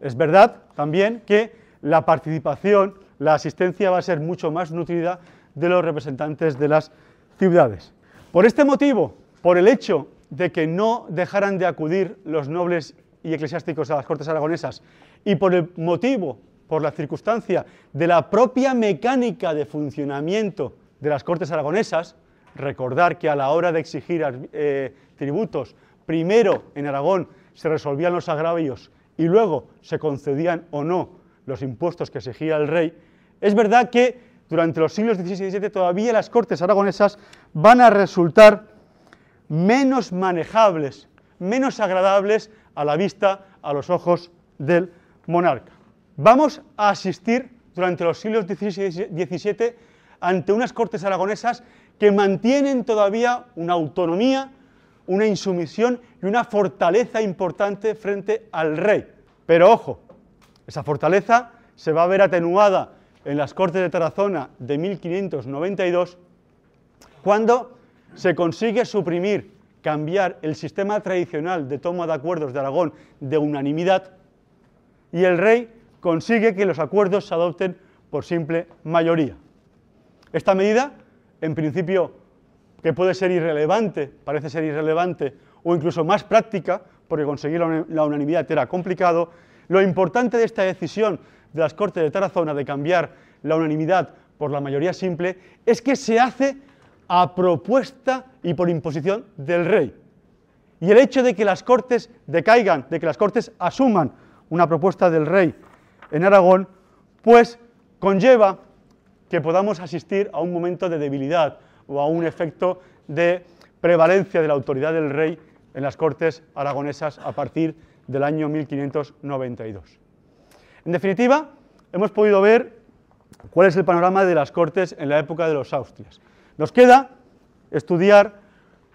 Es verdad también que la participación, la asistencia va a ser mucho más nutrida de los representantes de las ciudades. Por este motivo, por el hecho de que no dejaran de acudir los nobles y eclesiásticos a las Cortes aragonesas y por el motivo, por la circunstancia de la propia mecánica de funcionamiento de las Cortes aragonesas, recordar que a la hora de exigir eh, tributos, primero en Aragón se resolvían los agravios y luego se concedían o no los impuestos que exigía el rey, es verdad que durante los siglos XVI y XVII todavía las cortes aragonesas van a resultar menos manejables, menos agradables a la vista, a los ojos del monarca. Vamos a asistir durante los siglos XVI y XVII ante unas cortes aragonesas que mantienen todavía una autonomía, una insumisión y una fortaleza importante frente al rey. Pero ojo, esa fortaleza se va a ver atenuada en las Cortes de Tarazona de 1592, cuando se consigue suprimir, cambiar el sistema tradicional de toma de acuerdos de Aragón de unanimidad y el rey consigue que los acuerdos se adopten por simple mayoría. Esta medida, en principio, que puede ser irrelevante, parece ser irrelevante, o incluso más práctica, porque conseguir la unanimidad era complicado, lo importante de esta decisión de las Cortes de Tarazona de cambiar la unanimidad por la mayoría simple es que se hace a propuesta y por imposición del rey. Y el hecho de que las Cortes decaigan, de que las Cortes asuman una propuesta del rey en Aragón, pues conlleva que podamos asistir a un momento de debilidad o a un efecto de prevalencia de la autoridad del rey en las Cortes aragonesas a partir del año 1592. En definitiva, hemos podido ver cuál es el panorama de las Cortes en la época de los Austrias. Nos queda estudiar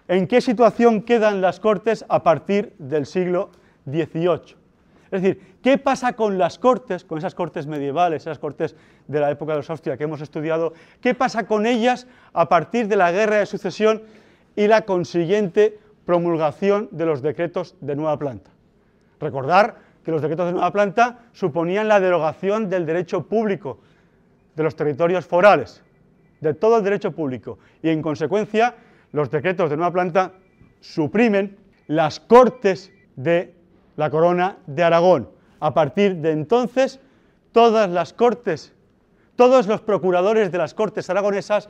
en qué situación quedan las Cortes a partir del siglo XVIII. Es decir, ¿qué pasa con las Cortes, con esas Cortes medievales, esas Cortes de la época de los Austrias que hemos estudiado? ¿Qué pasa con ellas a partir de la Guerra de Sucesión y la consiguiente promulgación de los decretos de nueva planta? Recordar que los decretos de nueva planta suponían la derogación del derecho público de los territorios forales, de todo el derecho público, y en consecuencia los decretos de nueva planta suprimen las cortes de la corona de Aragón. A partir de entonces, todas las cortes todos los procuradores de las Cortes aragonesas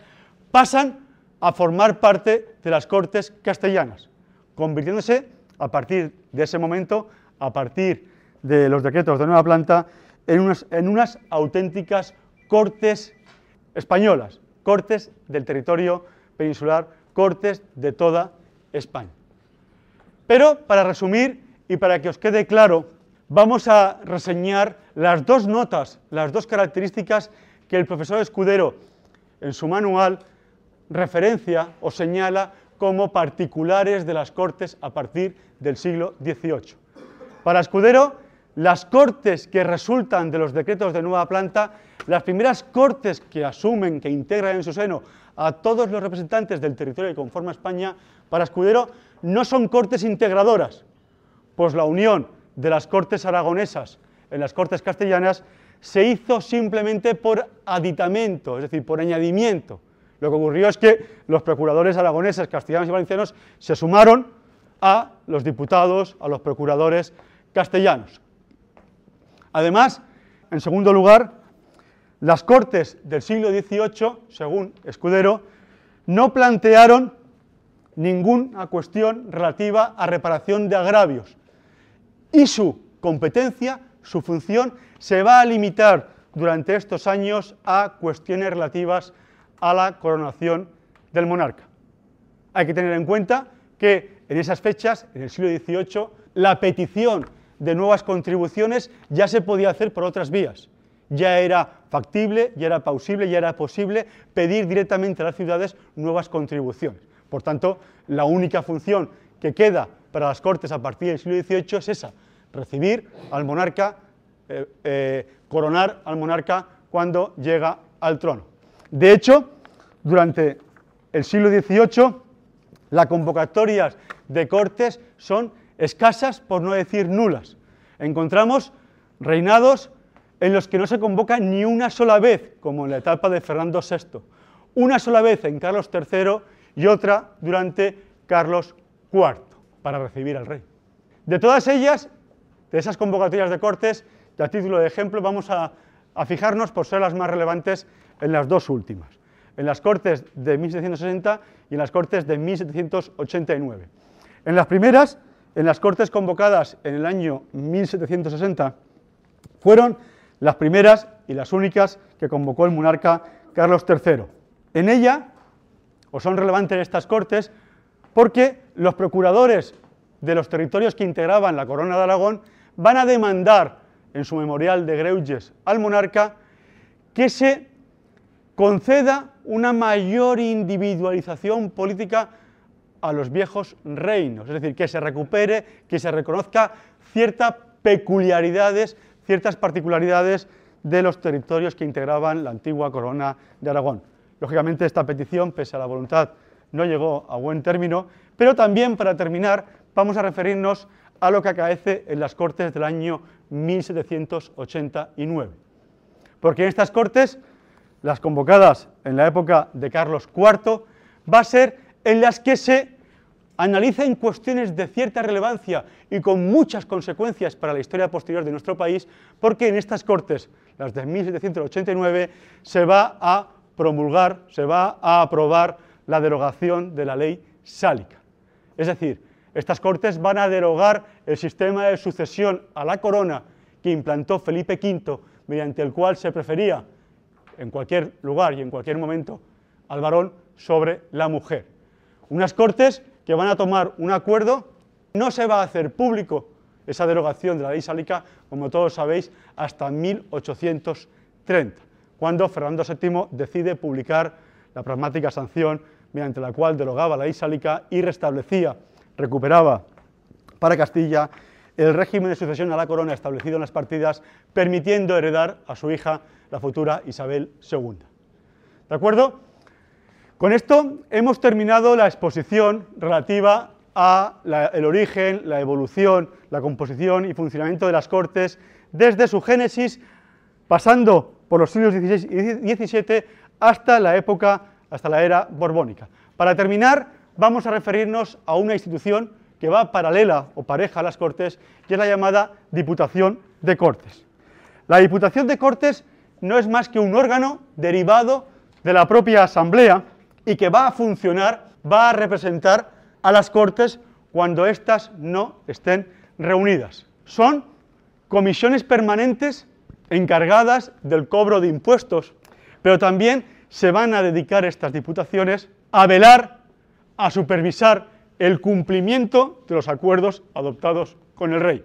pasan a formar parte de las Cortes castellanas, convirtiéndose a partir de ese momento, a partir de los decretos de nueva planta, en unas, en unas auténticas Cortes españolas, Cortes del territorio peninsular, Cortes de toda España. Pero para resumir y para que os quede claro, vamos a reseñar las dos notas, las dos características que el profesor Escudero en su manual referencia o señala como particulares de las Cortes a partir del siglo XVIII. Para Escudero, las Cortes que resultan de los decretos de nueva planta, las primeras Cortes que asumen, que integran en su seno a todos los representantes del territorio que conforma España, para Escudero no son Cortes integradoras, pues la unión de las Cortes aragonesas en las Cortes castellanas se hizo simplemente por aditamento, es decir, por añadimiento. Lo que ocurrió es que los procuradores aragoneses, castellanos y valencianos se sumaron a los diputados, a los procuradores castellanos. Además, en segundo lugar, las Cortes del siglo XVIII, según Escudero, no plantearon ninguna cuestión relativa a reparación de agravios y su competencia, su función, se va a limitar durante estos años a cuestiones relativas a la coronación del monarca. Hay que tener en cuenta que en esas fechas, en el siglo XVIII, la petición de nuevas contribuciones ya se podía hacer por otras vías. Ya era factible, ya era pausible, ya era posible pedir directamente a las ciudades nuevas contribuciones. Por tanto, la única función que queda para las Cortes a partir del siglo XVIII es esa, recibir al monarca, eh, eh, coronar al monarca cuando llega al trono. De hecho, durante el siglo XVIII, las convocatorias de cortes son escasas, por no decir nulas. Encontramos reinados en los que no se convoca ni una sola vez, como en la etapa de Fernando VI, una sola vez en Carlos III y otra durante Carlos IV, para recibir al rey. De todas ellas, de esas convocatorias de cortes, y a título de ejemplo, vamos a, a fijarnos por ser las más relevantes en las dos últimas, en las Cortes de 1760 y en las Cortes de 1789. En las primeras, en las Cortes convocadas en el año 1760, fueron las primeras y las únicas que convocó el monarca Carlos III. En ella, o son relevantes estas Cortes, porque los procuradores de los territorios que integraban la Corona de Aragón van a demandar en su memorial de Greuges al monarca que se conceda una mayor individualización política a los viejos reinos, es decir, que se recupere, que se reconozca ciertas peculiaridades, ciertas particularidades de los territorios que integraban la antigua corona de Aragón. Lógicamente esta petición, pese a la voluntad, no llegó a buen término, pero también para terminar vamos a referirnos a lo que acaece en las Cortes del año 1789. Porque en estas Cortes las convocadas en la época de Carlos IV, va a ser en las que se analicen cuestiones de cierta relevancia y con muchas consecuencias para la historia posterior de nuestro país, porque en estas Cortes, las de 1789, se va a promulgar, se va a aprobar la derogación de la ley sálica. Es decir, estas Cortes van a derogar el sistema de sucesión a la corona que implantó Felipe V, mediante el cual se prefería en cualquier lugar y en cualquier momento al varón sobre la mujer. Unas cortes que van a tomar un acuerdo, no se va a hacer público esa derogación de la ley sálica, como todos sabéis, hasta 1830, cuando Fernando VII decide publicar la pragmática sanción mediante la cual derogaba la ley sálica y restablecía, recuperaba para Castilla el régimen de sucesión a la corona establecido en las partidas, permitiendo heredar a su hija la futura Isabel II. ¿De acuerdo? Con esto hemos terminado la exposición relativa al origen, la evolución, la composición y funcionamiento de las Cortes desde su génesis, pasando por los siglos XVI y XVII hasta la época, hasta la era borbónica. Para terminar, vamos a referirnos a una institución que va paralela o pareja a las Cortes, que es la llamada Diputación de Cortes. La Diputación de Cortes no es más que un órgano derivado de la propia Asamblea y que va a funcionar, va a representar a las Cortes cuando éstas no estén reunidas. Son comisiones permanentes encargadas del cobro de impuestos, pero también se van a dedicar estas diputaciones a velar, a supervisar el cumplimiento de los acuerdos adoptados con el rey.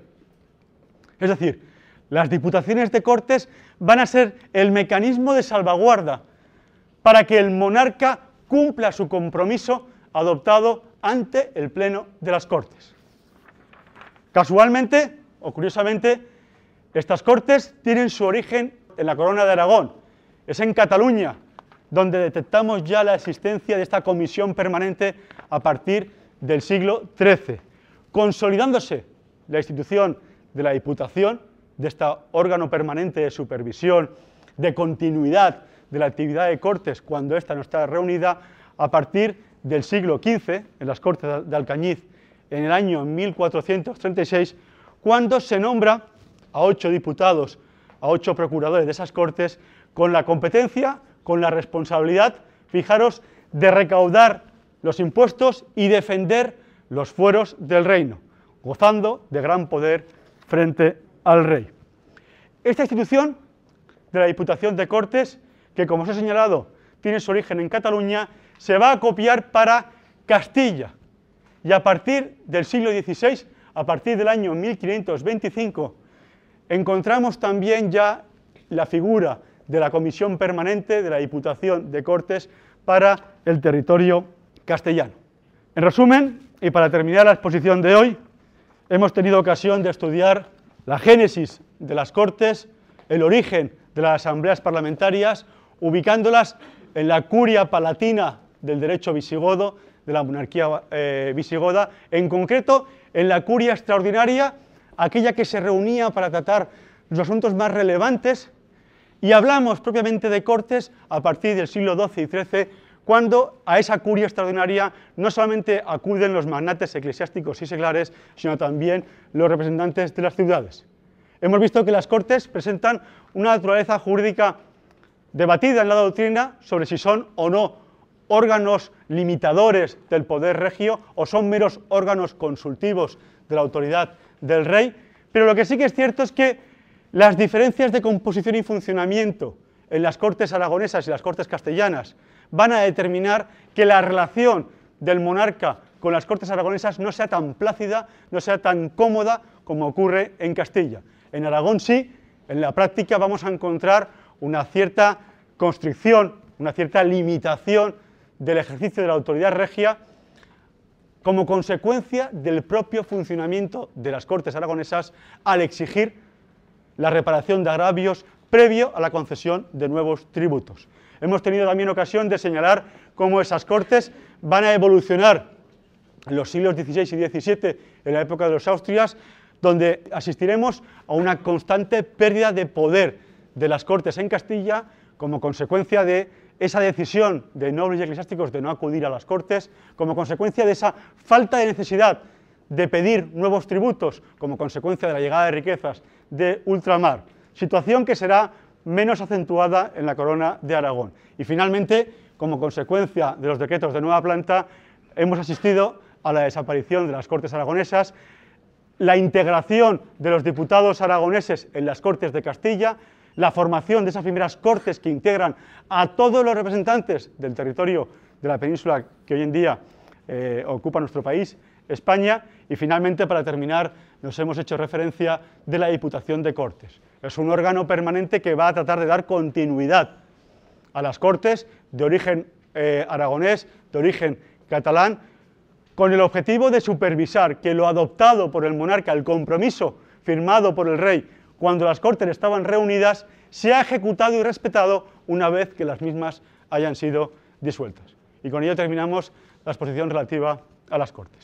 Es decir, las diputaciones de Cortes van a ser el mecanismo de salvaguarda para que el monarca cumpla su compromiso adoptado ante el Pleno de las Cortes. Casualmente, o curiosamente, estas Cortes tienen su origen en la Corona de Aragón, es en Cataluña, donde detectamos ya la existencia de esta comisión permanente a partir del siglo XIII, consolidándose la institución de la Diputación, de este órgano permanente de supervisión, de continuidad de la actividad de Cortes cuando ésta no está reunida, a partir del siglo XV, en las Cortes de Alcañiz, en el año 1436, cuando se nombra a ocho diputados, a ocho procuradores de esas Cortes, con la competencia, con la responsabilidad, fijaros, de recaudar los impuestos y defender los fueros del reino, gozando de gran poder frente al rey. Esta institución de la Diputación de Cortes, que como os he señalado, tiene su origen en Cataluña, se va a copiar para Castilla. Y a partir del siglo XVI, a partir del año 1525, encontramos también ya la figura de la Comisión Permanente de la Diputación de Cortes para el territorio castellano. En resumen, y para terminar la exposición de hoy, hemos tenido ocasión de estudiar la génesis de las Cortes, el origen de las asambleas parlamentarias, ubicándolas en la curia palatina del derecho visigodo, de la monarquía eh, visigoda, en concreto en la curia extraordinaria, aquella que se reunía para tratar los asuntos más relevantes, y hablamos propiamente de Cortes a partir del siglo XII y XIII, cuando a esa curia extraordinaria no solamente acuden los magnates eclesiásticos y seglares, sino también los representantes de las ciudades. Hemos visto que las Cortes presentan una naturaleza jurídica debatida en la doctrina sobre si son o no órganos limitadores del poder regio o son meros órganos consultivos de la autoridad del rey, pero lo que sí que es cierto es que las diferencias de composición y funcionamiento en las Cortes aragonesas y las Cortes castellanas van a determinar que la relación del monarca con las Cortes aragonesas no sea tan plácida, no sea tan cómoda como ocurre en Castilla. En Aragón sí, en la práctica vamos a encontrar una cierta constricción, una cierta limitación del ejercicio de la autoridad regia como consecuencia del propio funcionamiento de las Cortes aragonesas al exigir la reparación de agravios previo a la concesión de nuevos tributos. Hemos tenido también ocasión de señalar cómo esas cortes van a evolucionar en los siglos XVI y XVII, en la época de los Austrias, donde asistiremos a una constante pérdida de poder de las cortes en Castilla como consecuencia de esa decisión de nobles y eclesiásticos de no acudir a las cortes, como consecuencia de esa falta de necesidad de pedir nuevos tributos, como consecuencia de la llegada de riquezas de ultramar, situación que será menos acentuada en la corona de Aragón. Y finalmente, como consecuencia de los decretos de nueva planta, hemos asistido a la desaparición de las Cortes aragonesas, la integración de los diputados aragoneses en las Cortes de Castilla, la formación de esas primeras Cortes que integran a todos los representantes del territorio de la península que hoy en día eh, ocupa nuestro país, España, y finalmente, para terminar, nos hemos hecho referencia de la Diputación de Cortes. Es un órgano permanente que va a tratar de dar continuidad a las Cortes de origen eh, aragonés, de origen catalán, con el objetivo de supervisar que lo adoptado por el monarca, el compromiso firmado por el rey cuando las Cortes estaban reunidas, sea ejecutado y respetado una vez que las mismas hayan sido disueltas. Y con ello terminamos la exposición relativa a las Cortes.